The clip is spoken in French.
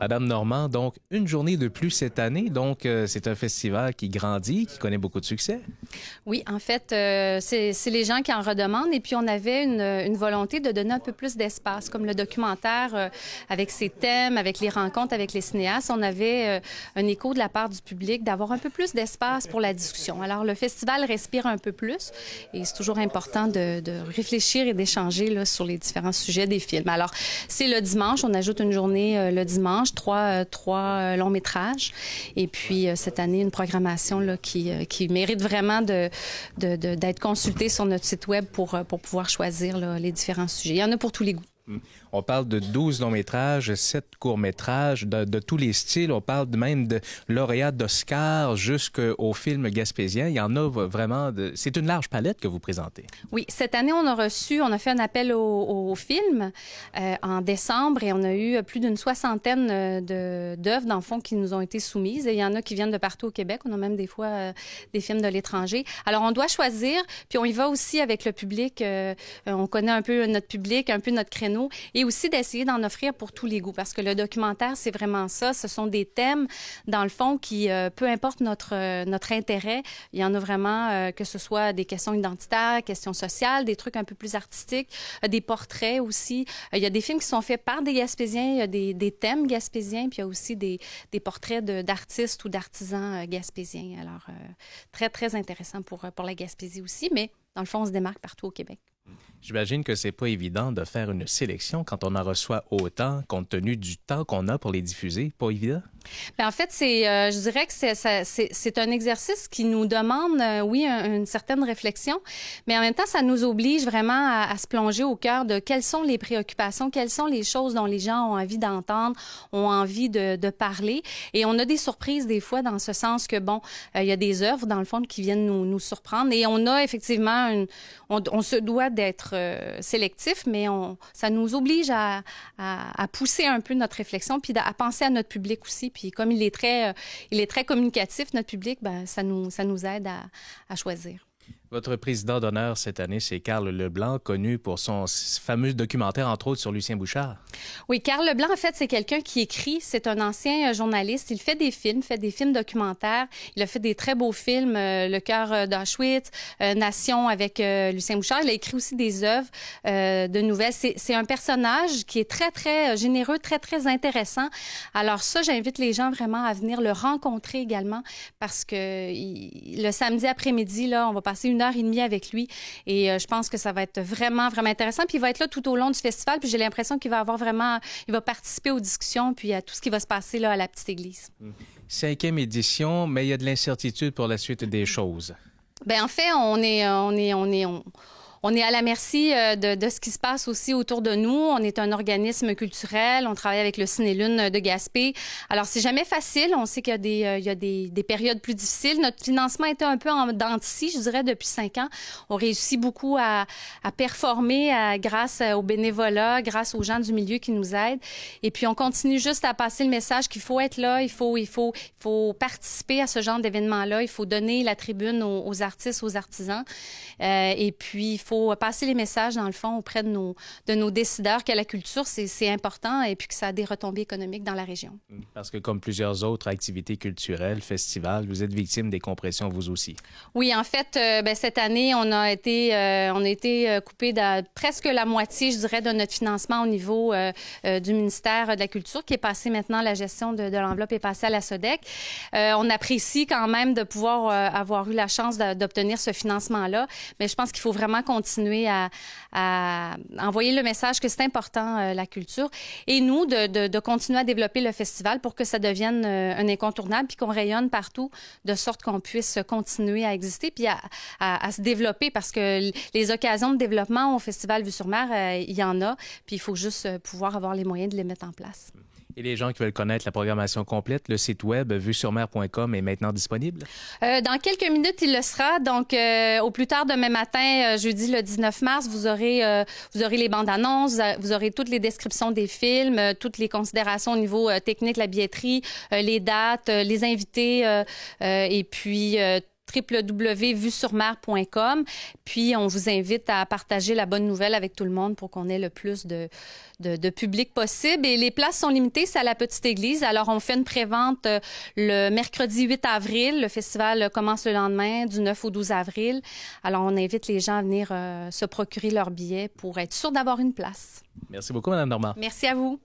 Madame Normand, donc une journée de plus cette année. Donc, euh, c'est un festival qui grandit, qui connaît beaucoup de succès. Oui, en fait, euh, c'est les gens qui en redemandent. Et puis, on avait une, volonté de donner un peu plus d'espace, comme le documentaire euh, avec ses thèmes, avec les rencontres avec les cinéastes. On avait un écho de la part du public d'avoir un peu plus d'espace pour la discussion. Alors, le festival respire un peu plus et c'est toujours important de, de réfléchir et d'échanger sur les différents sujets des films. Alors, c'est le dimanche. On ajoute une journée le dimanche trois, euh, trois euh, longs métrages. Et puis, euh, cette année, une programmation là, qui, qui mérite vraiment de, de, d'être consultée sur notre site web pour, pour pouvoir choisir les différents sujets. Il y en a pour tous les goûts. Mm. On parle de 12 longs métrages, 7 courts métrages, de, tous les styles. On parle même de lauréats d'Oscar jusqu'au film gaspésien. Il y en a vraiment. C'est une large palette que vous présentez. Oui, cette année, on a reçu, on a fait un appel au, film euh, en décembre et on a eu plus d'une soixantaine euh, d'œuvres, dans le fond, qui nous ont été soumises. Il y en a qui viennent de partout au Québec. On a même des fois euh, des films de l'étranger. Alors, on doit choisir, puis on y va aussi avec le public. On connaît un peu notre public, un peu notre créneau. Et aussi d'essayer d'en offrir pour tous les goûts parce que le documentaire, c'est vraiment ça. Ce sont des thèmes, dans le fond, qui, euh, peu importe notre, euh, notre intérêt, il y en a vraiment, euh, que ce soit des questions identitaires, questions sociales, des trucs un peu plus artistiques, des portraits aussi. il y a des films qui sont faits par des Gaspésiens, il y a des, des thèmes gaspésiens, puis il y a aussi des, des portraits d'artistes ou d'artisans gaspésiens. Alors, très, très intéressant pour, pour la Gaspésie aussi, mais dans le fond, on se démarque partout au Québec. J'imagine que c'est pas évident de faire une sélection quand on en reçoit autant, compte tenu du temps qu'on a pour les diffuser. Pas évident? Bien, en fait, c'est, euh, je dirais que c'est, un exercice qui nous demande, euh, oui, une certaine réflexion, mais en même temps, ça nous oblige vraiment à, à, se plonger au cœur de quelles sont les préoccupations, quelles sont les choses dont les gens ont envie d'entendre, ont envie de, de parler. Et on a des surprises des fois dans ce sens que, bon, euh, il y a des œuvres, dans le fond, qui viennent nous, nous surprendre. Et on a effectivement, une, on, on se doit d'être sélectif, mais on, ça nous oblige à, à, à, pousser un peu notre réflexion, puis à penser à notre public aussi puis comme il est très, euh, il est très communicatif, notre public, ben, ça, nous, aide à choisir. Votre président d'honneur cette année, c'est Carl Leblanc, connu pour son fameux documentaire, entre autres, sur Lucien Bouchard. Oui, Carl Leblanc, en fait, c'est quelqu'un qui écrit. C'est un ancien euh, journaliste. Il fait des films, fait des films documentaires. Il a fait des très beaux films, euh, Le cœur euh, d'Auschwitz, Nation avec Lucien Bouchard. Il a écrit aussi des œuvres de nouvelles. C'est un personnage qui est très, très généreux, très, très intéressant. Alors ça, j'invite les gens vraiment à venir le rencontrer également parce que le samedi après-midi, là, on va passer une heure et demie avec lui. Et euh, je pense que ça va être vraiment, vraiment intéressant. Puis il va être là tout au long du festival. Puis j'ai l'impression qu'il va avoir vraiment, il va participer aux discussions, puis à tout ce qui va se passer là à la petite église. Cinquième édition, mais il y a de l'incertitude pour la suite des choses. Ben en fait, on est, on est, on est, on, on est à la merci euh, de, de, ce qui se passe aussi autour de nous. On est un organisme culturel. On travaille avec le Ciné-Lune de Gaspé. Alors, c'est jamais facile. On sait qu'il y a, des, euh, il y a des, des, périodes plus difficiles. Notre financement était un peu en dentici, je dirais, depuis cinq ans. On réussit beaucoup à, à performer à, grâce au bénévolat, grâce aux gens du milieu qui nous aident. Et puis, on continue juste à passer le message qu'il faut être là, il faut, il faut, il faut participer à ce genre d'événement-là. Il faut donner la tribune aux, aux artistes, aux artisans. Euh, et puis, il faut faut passer les messages, dans le fond, auprès de nos, de nos décideurs que la culture, c'est important et puis que ça a des retombées économiques dans la région. Parce que comme plusieurs autres activités culturelles, festivals, vous êtes victime des compressions vous aussi. Oui, en fait, euh, ben, cette année, on a été, euh, on a été euh, coupé de presque la moitié, je dirais, de notre financement au niveau euh, du ministère de la Culture, qui est passé maintenant, la gestion de, de l'enveloppe est passée à la SODEC. On apprécie quand même de pouvoir avoir eu la chance d'obtenir ce financement-là, mais je pense qu'il faut vraiment qu'on continuer à, envoyer le message que c'est important, euh, la culture. Et nous, de, continuer à développer le festival pour que ça devienne euh, un incontournable, puis qu'on rayonne partout, de sorte qu'on puisse continuer à exister, puis à, se développer, parce que les occasions de développement au Festival Vue-sur-Mer, euh, il y en a, puis il faut juste pouvoir avoir les moyens de les mettre en place. Et les gens qui veulent connaître la programmation complète, le site web vuesurmer.com est maintenant disponible? Euh, dans quelques minutes, il le sera. Donc, euh, au plus tard demain matin, euh, jeudi le 19 mars, vous aurez, euh, vous aurez les bandes annonces, vous aurez toutes les descriptions des films, euh, toutes les considérations au niveau euh, technique, la billetterie, les dates, les invités, et puis www.vuesurmer.com. Puis, on vous invite à partager la bonne nouvelle avec tout le monde pour qu'on ait le plus de, de, public possible. Et les places sont limitées, c'est à la Petite Église. Alors, on fait une prévente euh, le mercredi 8 avril. Le festival commence le lendemain, du 9 au 12 avril. Alors, on invite les gens à venir euh, se procurer leur billet pour être sûr d'avoir une place. Merci beaucoup, Mme Normand. Merci à vous.